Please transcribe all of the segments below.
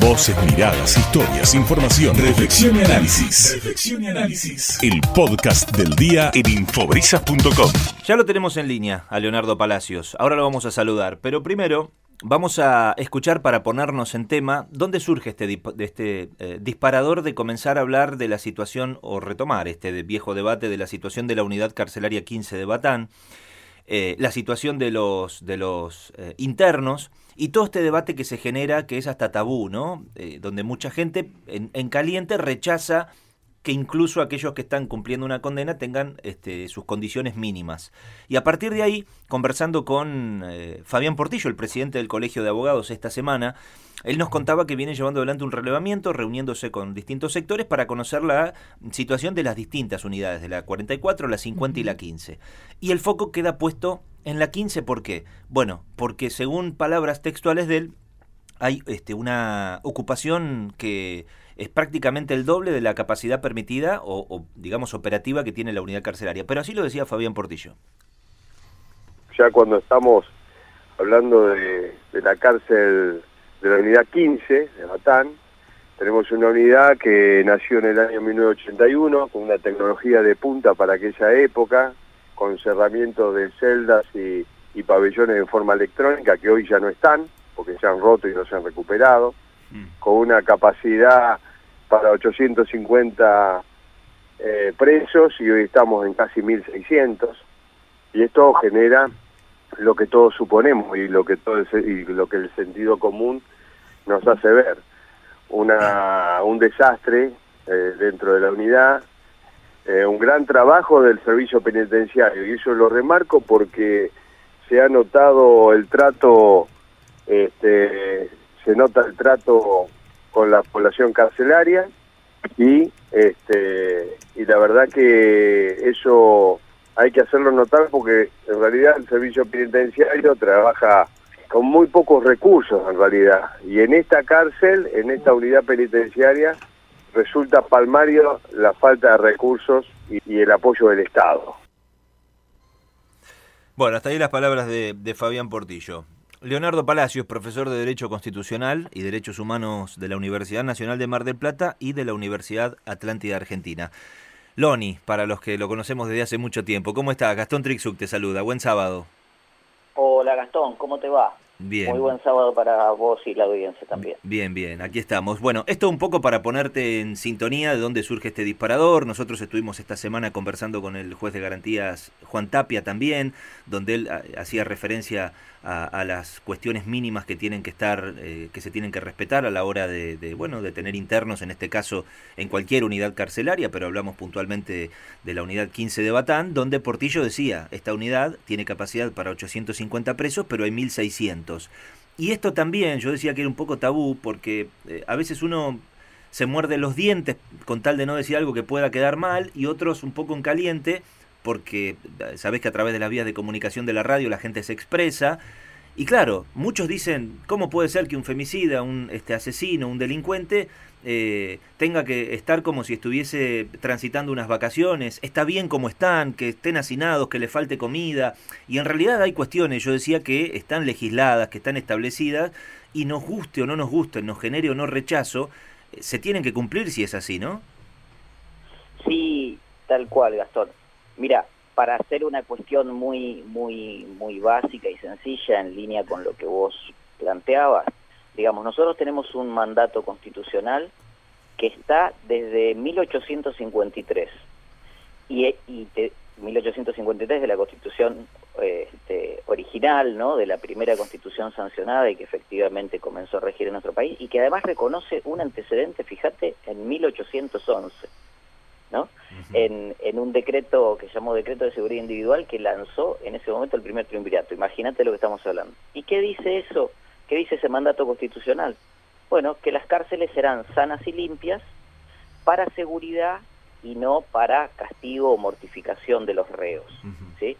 Voces, miradas, historias, información, reflexión y análisis. Reflexión y análisis. El podcast del día en infobrisas.com. Ya lo tenemos en línea a Leonardo Palacios. Ahora lo vamos a saludar, pero primero vamos a escuchar para ponernos en tema dónde surge este, este eh, disparador de comenzar a hablar de la situación o retomar este viejo debate de la situación de la unidad carcelaria 15 de Batán, eh, la situación de los, de los eh, internos y todo este debate que se genera que es hasta tabú, ¿no? donde mucha gente en caliente rechaza que incluso aquellos que están cumpliendo una condena tengan este, sus condiciones mínimas. Y a partir de ahí, conversando con eh, Fabián Portillo, el presidente del Colegio de Abogados esta semana, él nos contaba que viene llevando adelante un relevamiento, reuniéndose con distintos sectores para conocer la situación de las distintas unidades, de la 44, la 50 y la 15. Y el foco queda puesto en la 15, ¿por qué? Bueno, porque según palabras textuales de él, hay este, una ocupación que es prácticamente el doble de la capacidad permitida o, digamos, operativa que tiene la unidad carcelaria. Pero así lo decía Fabián Portillo. Ya cuando estamos hablando de, la cárcel de la unidad 15 de Batán, tenemos una unidad que nació en el año 1981 con una tecnología de punta para aquella época, con cerramientos de celdas y, y pabellones en forma electrónica que hoy ya no están, porque se han roto y no se han recuperado, mm. con una capacidad para 850 eh, presos y hoy estamos en casi 1.600 y esto genera lo que todos suponemos y lo que todo y lo que el sentido común nos hace ver una un desastre eh, dentro de la unidad eh, un gran trabajo del servicio penitenciario. Y eso lo remarco porque se ha notado el trato este se nota el trato con la población carcelaria y este y la verdad que eso hay que hacerlo notar porque en realidad el servicio penitenciario trabaja con muy pocos recursos en realidad. Y en esta cárcel, en esta unidad penitenciaria resulta palmario la falta de recursos y, el apoyo del Estado. Bueno, hasta ahí las palabras de Fabián Portillo. Leonardo Palacios, profesor de Derecho Constitucional y Derechos Humanos de la Universidad Nacional de Mar del Plata y de la Universidad Atlántida Argentina. Loni, para los que lo conocemos desde hace mucho tiempo. ¿Cómo está? Gastón Trixuk te saluda. Buen sábado. Hola Gastón, ¿cómo te va? Bien. Muy buen sábado para vos y la audiencia también. Bien, bien, aquí estamos. Bueno, esto un poco para ponerte en sintonía de dónde surge este disparador. Nosotros estuvimos esta semana conversando con el juez de garantías Juan Tapia también, donde él hacía referencia a, las cuestiones mínimas que tienen que estar, eh, que se tienen que respetar a la hora de, bueno, de tener internos, en este caso en cualquier unidad carcelaria, pero hablamos puntualmente de la unidad 15 de Batán, donde Portillo decía, esta unidad tiene capacidad para 850 presos, pero hay 1600. Y esto también, yo decía que era un poco tabú, porque eh, a veces uno se muerde los dientes con tal de no decir algo que pueda quedar mal, y otros un poco en caliente, porque eh, sabés que a través de las vías de comunicación de la radio la gente se expresa. Y claro, muchos dicen, ¿cómo puede ser que un femicida, un este, asesino, un delincuente eh, tenga que estar como si estuviese transitando unas vacaciones? Está bien como están, que estén hacinados, que le falte comida. Y en realidad hay cuestiones, yo decía, que están legisladas, que están establecidas, y nos guste o no nos guste, nos genere o no rechazo, eh, se tienen que cumplir si es así, ¿no? Sí, tal cual, Gastón. Mira, para hacer una cuestión muy, muy, muy básica y sencilla en línea con lo que vos planteabas, digamos, nosotros tenemos un mandato constitucional que está desde 1853 y, y 1853 de la constitución este, original, ¿no? de la primera constitución sancionada y que efectivamente comenzó a regir en nuestro país y que además reconoce un antecedente, fíjate, en 1811 ¿no? en, en un decreto que se llamó Decreto de Seguridad Individual que lanzó en ese momento el primer triunvirato. Imagínate lo que estamos hablando. ¿Y qué dice eso? ¿Qué dice ese mandato constitucional? Bueno, que las cárceles serán sanas y limpias para seguridad y no para castigo o mortificación de los reos. ¿sí?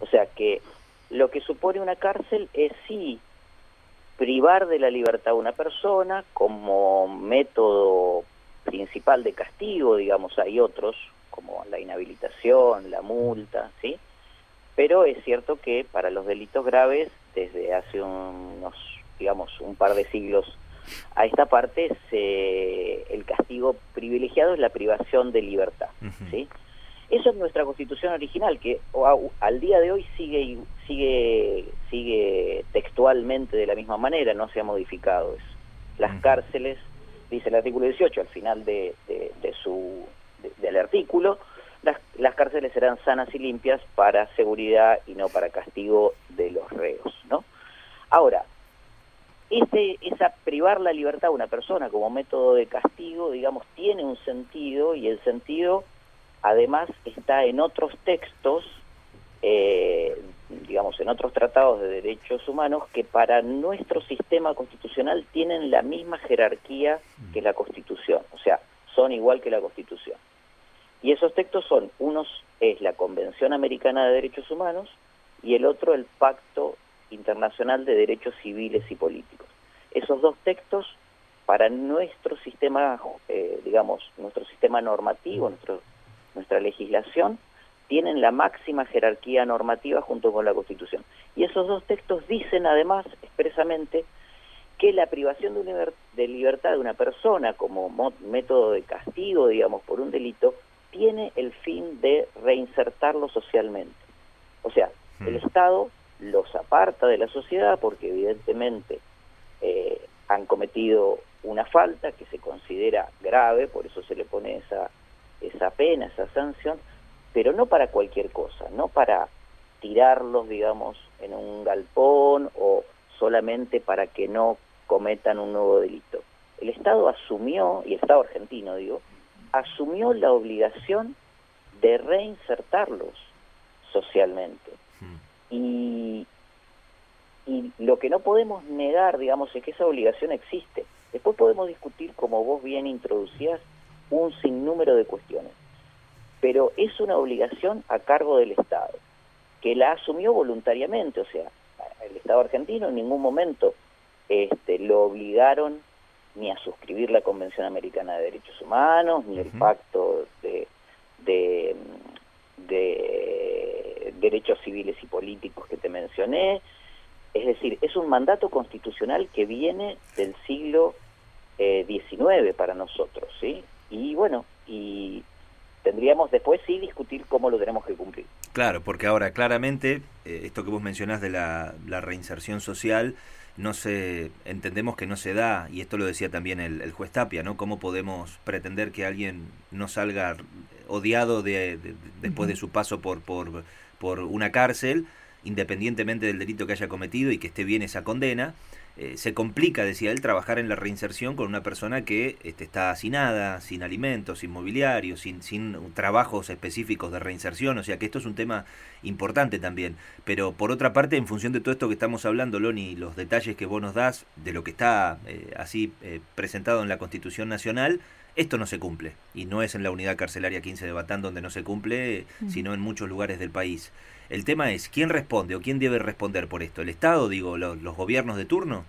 O sea que lo que supone una cárcel es sí privar de la libertad a una persona como método principal de castigo, digamos, hay otros, como la inhabilitación, la multa, ¿sí? Pero es cierto que para los delitos graves, desde hace unos, digamos, un par de siglos a esta parte se, el castigo privilegiado es la privación de libertad. ¿sí? Eso es nuestra constitución original, que al día de hoy sigue, sigue, sigue textualmente de la misma manera, no se ha modificado eso. Las cárceles, dice el artículo 18 al final de, de, su, del artículo, las, las, cárceles serán sanas y limpias para seguridad y no para castigo de los reos. ¿no? Ahora, ese, esa privar la libertad a una persona como método de castigo, digamos, tiene un sentido y el sentido además está en otros textos, eh, digamos, en otros tratados de derechos humanos que para nuestro sistema constitucional tienen la misma jerarquía que la Constitución, o sea, son igual que la Constitución. Y esos textos son, unos es la Convención Americana de Derechos Humanos y el otro el Pacto Internacional de Derechos Civiles y Políticos. Esos dos textos, para nuestro sistema, eh, digamos, nuestro sistema normativo, nuestro, nuestra legislación, tienen la máxima jerarquía normativa junto con la Constitución. Y esos dos textos dicen además expresamente que la privación de, libertad de una persona como método de castigo, digamos, por un delito, tiene el fin de reinsertarlo socialmente. O sea, el mm. Estado los aparta de la sociedad porque evidentemente eh, han cometido una falta que se considera grave, por eso se le pone esa, esa pena, esa sanción, pero no para cualquier cosa, no para tirarlos, digamos, en un galpón o solamente para que no cometan un nuevo delito. El Estado asumió, y el Estado argentino digo, asumió la obligación de reinsertarlos socialmente. Hmm. Y, y lo que no podemos negar, digamos, es que esa obligación existe. Después podemos discutir, como vos bien introducías, un sinnúmero de cuestiones. Pero es una obligación a cargo del Estado, que la asumió voluntariamente, o sea, el Estado argentino en ningún momento este, lo obligaron ni a suscribir la Convención Americana de Derechos Humanos, ni el pacto de, de, de derechos civiles y políticos que te mencioné, es decir, es un mandato constitucional que viene del siglo XIX eh, para nosotros, ¿sí? Y bueno, y tendríamos después sí discutir cómo lo tenemos que cumplir. Claro, porque ahora claramente eh, esto que vos mencionás de la, reinserción social, no se entendemos que no se da y esto lo decía también el, juez Tapia, ¿no? ¿Cómo podemos pretender que alguien no salga odiado de, después de su paso por, por, por una cárcel? independientemente del delito que haya cometido y que esté bien esa condena, eh, se complica, decía él, trabajar en la reinserción con una persona que este, está hacinada, sin alimentos, sin mobiliario, sin, sin trabajos específicos de reinserción, o sea que esto es un tema importante también. Pero por otra parte, en función de todo esto que estamos hablando, Loni, los detalles que vos nos das de lo que está eh, así eh, presentado en la Constitución Nacional, esto no se cumple, y no es en la unidad carcelaria 15 de Batán donde no se cumple, sino en muchos lugares del país. El tema es, ¿quién responde o quién debe responder por esto? ¿El Estado, digo, los, gobiernos de turno?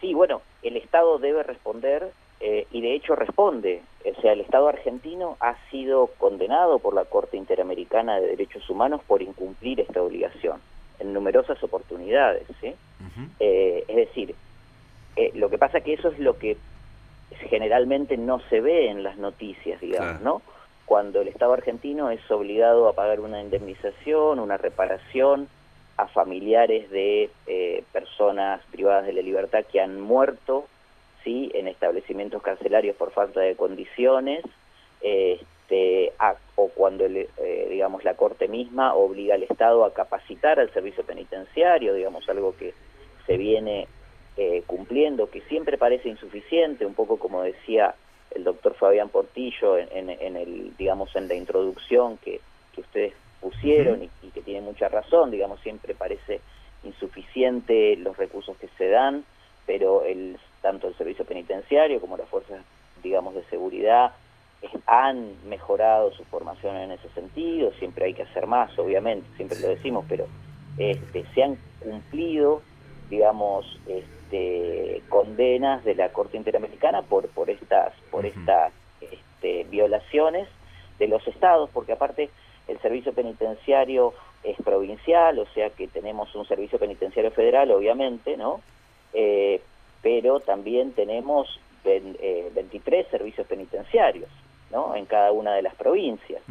Sí, bueno, el Estado debe responder eh, y de hecho responde. O sea, el Estado argentino ha sido condenado por la Corte Interamericana de Derechos Humanos por incumplir esta obligación en numerosas oportunidades. ¿sí? Eh, es decir, eh, lo que pasa que eso es lo que generalmente no se ve en las noticias, digamos, ¿no? Cuando el Estado argentino es obligado a pagar una indemnización, una reparación a familiares de eh, personas privadas de la libertad que han muerto, sí, en establecimientos carcelarios por falta de condiciones, este, o cuando, eh, digamos, la Corte misma obliga al Estado a capacitar al servicio penitenciario, digamos, algo que se viene eh, cumpliendo, que siempre parece insuficiente, un poco como decía el doctor Fabián Portillo en, el, digamos, en la introducción que, ustedes pusieron y, que tiene mucha razón, digamos, siempre parece insuficiente los recursos que se dan, pero el, tanto el servicio penitenciario como las fuerzas, digamos, de seguridad han mejorado su formación en ese sentido, siempre hay que hacer más, obviamente, siempre lo decimos, pero este, se han cumplido, digamos, este, este, condenas de la Corte Interamericana por, por estas, por estas este, violaciones de los estados, porque aparte el servicio penitenciario es provincial, o sea que tenemos un servicio penitenciario federal, obviamente, ¿no? Eh, pero también tenemos 23 servicios penitenciarios, ¿no? En cada una de las provincias.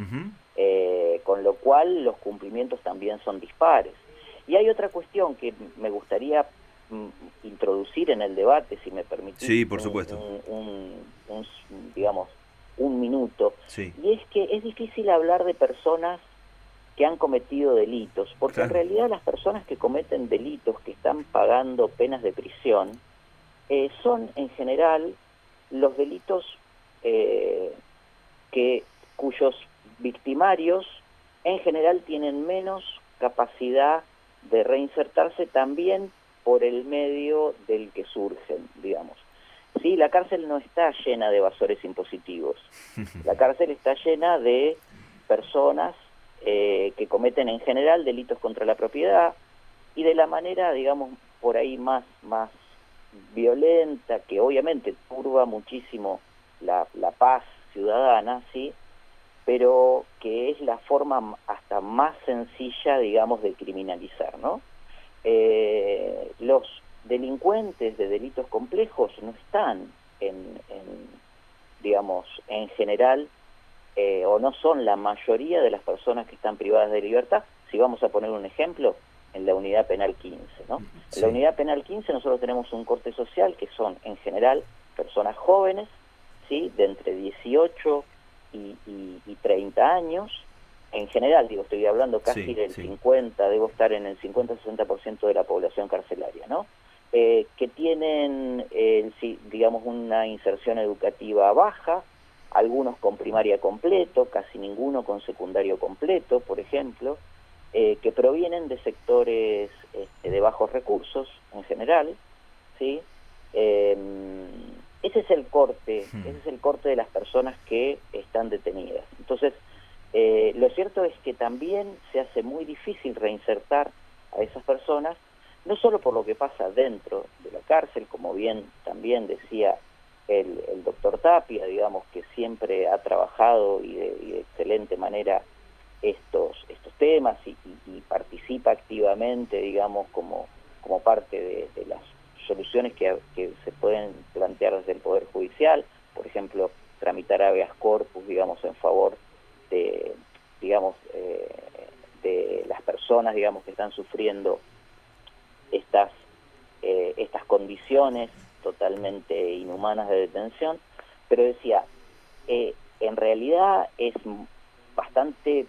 con lo cual los cumplimientos también son dispares. Y hay otra cuestión que me gustaría introducir en el debate, si me permitís. Sí, por supuesto. Un, digamos, un minuto. Y es que es difícil hablar de personas que han cometido delitos, porque en realidad las personas que cometen delitos, que están pagando penas de prisión, eh, son en general los delitos eh, que cuyos victimarios en general tienen menos capacidad de reinsertarse también por el medio del que surgen, digamos. Sí, la cárcel no está llena de evasores impositivos. La cárcel está llena de personas eh, que cometen en general delitos contra la propiedad y de la manera, digamos, por ahí más, más violenta, que obviamente turba muchísimo la, la paz ciudadana, ¿sí? pero que es la forma hasta más sencilla, digamos, de criminalizar, ¿no? Eh, los delincuentes de delitos complejos no están en, digamos, en general, eh, o no son la mayoría de las personas que están privadas de libertad. Si vamos a poner un ejemplo, en la unidad penal 15, ¿no? En la unidad penal 15 nosotros tenemos un corte social que son, en general, personas jóvenes, ¿sí? De entre 18 y, y, 30 años, en general, digo, estoy hablando casi del 50, debo estar en el 50-60% de la población carcelaria, ¿no? Eh, que tienen, eh, digamos, una inserción educativa baja, algunos con primaria completo, casi ninguno con secundario completo, por ejemplo, eh, que provienen de sectores este, de bajos recursos en general, ¿sí? Em, ese es el corte, hmm. ese es el corte de las personas que están detenidas. Entonces, eh, lo cierto es que también se hace muy difícil reinsertar a esas personas, no solo por lo que pasa dentro de la cárcel, como bien también decía el, doctor Tapia, digamos, que siempre ha trabajado y de, excelente manera estos, estos temas y, participa activamente, digamos, como, como parte de, las soluciones que, se pueden plantear desde el Poder Judicial, por ejemplo, tramitar habeas corpus, digamos, en favor de, digamos, eh, de las personas, digamos, que están sufriendo estas, eh, estas condiciones totalmente inhumanas de detención, pero decía, eh, en realidad es bastante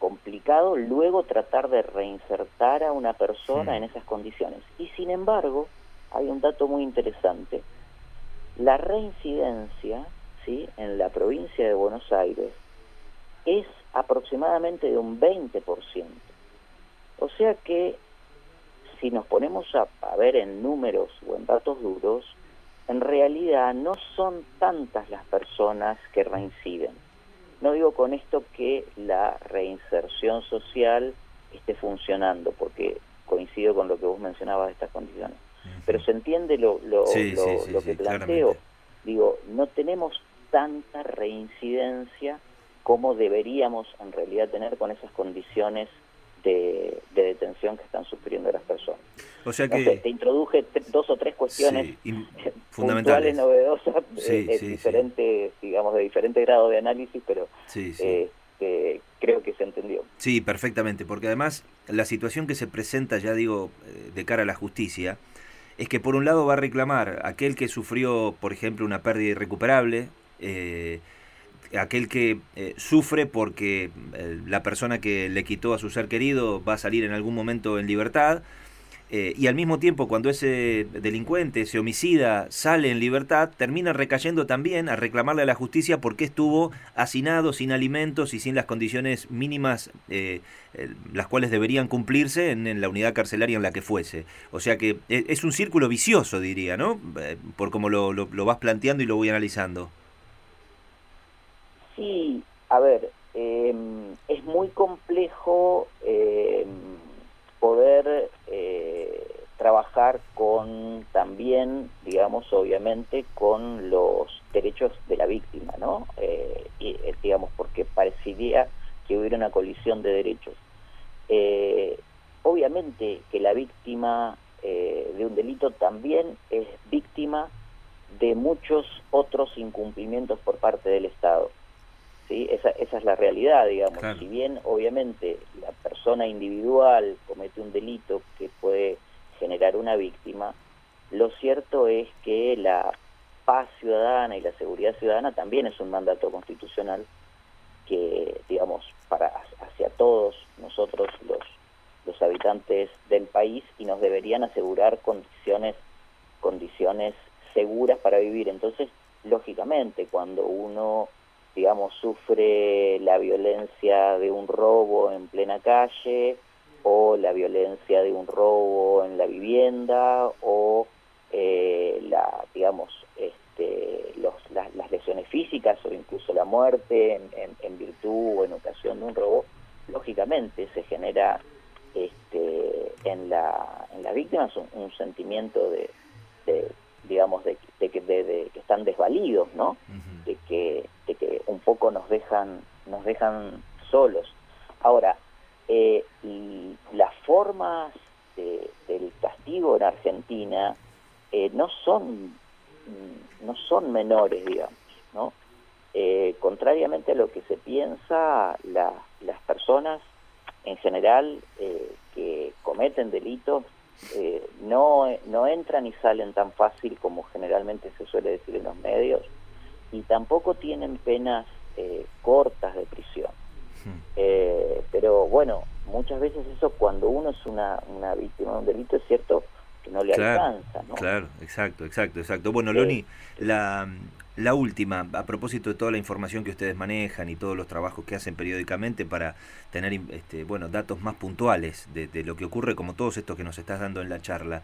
complicado luego tratar de reinsertar a una persona en esas condiciones. Y sin embargo, hay un dato muy interesante. La reincidencia ¿sí? en la provincia de Buenos Aires es aproximadamente de un 20%. O sea que si nos ponemos a, ver en números o en datos duros, en realidad no son tantas las personas que reinciden. No digo con esto que la reinserción social esté funcionando, porque coincido con lo que vos mencionabas de estas condiciones pero se entiende lo, lo, lo, que planteo. Digo, no tenemos tanta reincidencia como deberíamos en realidad tener con esas condiciones de, detención que están sufriendo las personas. O sea que... te introduje dos o tres cuestiones fundamentales, novedosas, eh, diferentes, digamos, de diferente grado de análisis, pero este, creo que se entendió. Sí, perfectamente, porque además la situación que se presenta, ya digo, eh, de cara a la justicia, es que por un lado va a reclamar aquel que sufrió, por ejemplo, una pérdida irrecuperable, eh, aquel que eh, sufre porque eh, la persona que le quitó a su ser querido va a salir en algún momento en libertad, eh, y al mismo tiempo cuando ese delincuente, ese homicida sale en libertad, termina recayendo también a reclamarle a la justicia porque estuvo hacinado, sin alimentos y sin las condiciones mínimas las cuales deberían cumplirse en, la unidad carcelaria en la que fuese. O sea que es un círculo vicioso, diría, ¿no? por como lo, lo, lo vas planteando y lo voy analizando. Sí, a ver, em, es muy complejo em, poder eh, trabajar con también, digamos, obviamente, con los derechos de la víctima, ¿no? Eh, y, eh, digamos, porque parecería que hubiera una colisión de derechos. obviamente que la víctima de un delito también es víctima víctima de muchos otros incumplimientos por parte del Estado. ¿Sí? Esa, esa es la realidad, digamos. Si bien, obviamente, la persona individual comete un delito que puede generar una víctima, lo cierto es que la paz ciudadana y la seguridad ciudadana también es un mandato constitucional que, digamos, para hacia todos nosotros los, los habitantes del país y nos deberían asegurar condiciones condiciones seguras para vivir. Entonces, lógicamente, cuando uno, digamos, sufre la violencia de un robo en plena calle o la violencia de un robo en la vivienda o eh, la, digamos, este, los, las, lesiones físicas o incluso la muerte en, en, virtud o en ocasión de un robo, lógicamente se genera este, en, la, en las víctimas un, sentimiento de, digamos, de, que, de, que están desvalidos, ¿no? de, que, de nos dejan, nos dejan solos. Ahora, eh, las formas del castigo en Argentina eh, no son no son menores, digamos, ¿no? Eh, contrariamente a lo que se piensa, las personas en general que cometen delitos eh, no, no entran y salen tan fácil como generalmente se suele decir en los medios y tampoco tienen penas eh, cortas de prisión. Hmm. Eh, pero bueno, muchas veces eso cuando uno es una, una víctima de un delito es cierto que no le alcanza. ¿no? Claro, exacto, exacto, exacto. Bueno, Loni, la, la última, a propósito de toda la información que ustedes manejan y todos los trabajos que hacen periódicamente para tener este, bueno, datos más puntuales de, lo que ocurre, como todos estos que nos estás dando en la charla,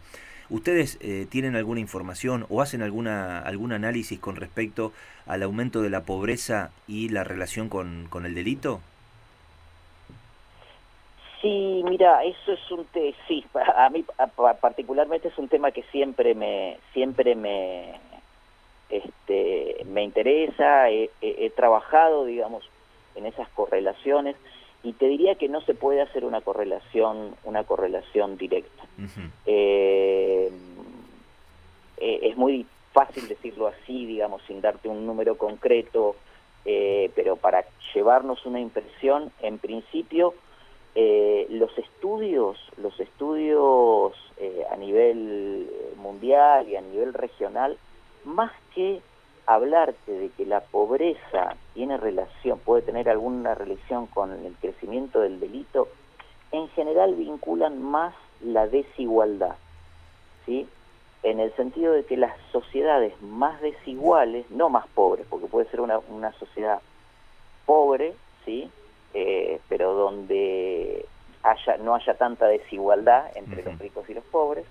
¿ustedes eh, tienen alguna información o hacen alguna, algún análisis con respecto al aumento de la pobreza y la relación con, con el delito? Sí, mira, eso es un te sí, a mí particularmente es un tema que siempre me siempre me este, me interesa, he, trabajado, digamos, en esas correlaciones y te diría que no se puede hacer una correlación, una correlación directa. Eh, eh, es muy fácil decirlo así, digamos, sin darte un número concreto, eh, pero para llevarnos una impresión, en principio, los estudios, los estudios a nivel mundial y a nivel regional más que hablarte de que la pobreza tiene relación, puede tener alguna relación con el crecimiento del delito, en general vinculan más la desigualdad, ¿sí? En el sentido de que las sociedades más desiguales, no más pobres, porque puede ser una, una sociedad pobre, ¿sí? Eh, pero donde haya, no haya tanta desigualdad entre los ricos y los pobres,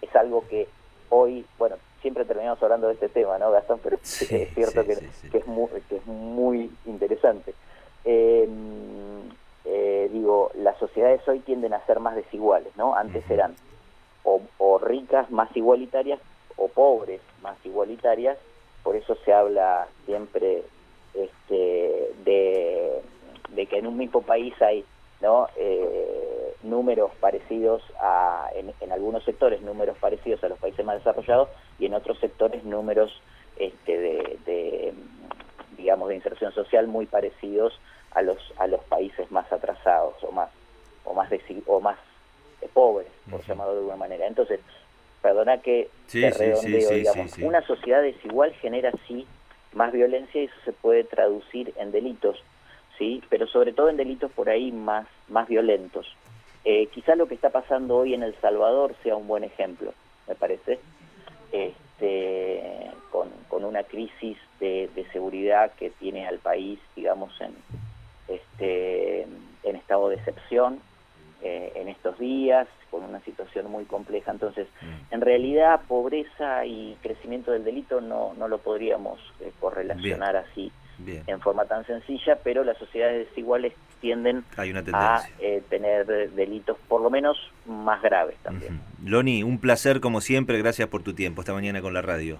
es algo que hoy, bueno, siempre terminamos hablando de este tema, ¿no, Gastón? Pero es cierto que, es muy, que es muy interesante. Em, eh, digo, las sociedades hoy tienden a ser más desiguales, ¿no? Antes eran o, ricas más igualitarias o pobres más igualitarias, por eso se habla siempre este, de, de que en un mismo país hay ¿no? Eh, números parecidos a, en, algunos sectores, números parecidos a los países más desarrollados y en otros sectores números este, de, digamos, de inserción social muy parecidos a los, a los países más atrasados o más, o más, o más eh, pobres, por llamarlo de alguna manera. Entonces, perdona que redondeo, digamos, una sociedad desigual genera sí más violencia y eso se puede traducir en delitos ¿sí? pero sobre todo en delitos por ahí más, más violentos. Eh, quizá lo que está pasando hoy en El Salvador sea un buen ejemplo, me parece, este, con, con una crisis de, de, seguridad que tiene al país, digamos, en, este, en estado de excepción eh, en estos días, con una situación muy compleja. Entonces, mm. en realidad, pobreza y crecimiento del delito no, no lo podríamos eh, correlacionar así en forma tan sencilla, pero las sociedades desiguales tienden a eh, tener delitos por lo menos más graves también. Loni, un placer como siempre, gracias por tu tiempo. Esta mañana con la radio.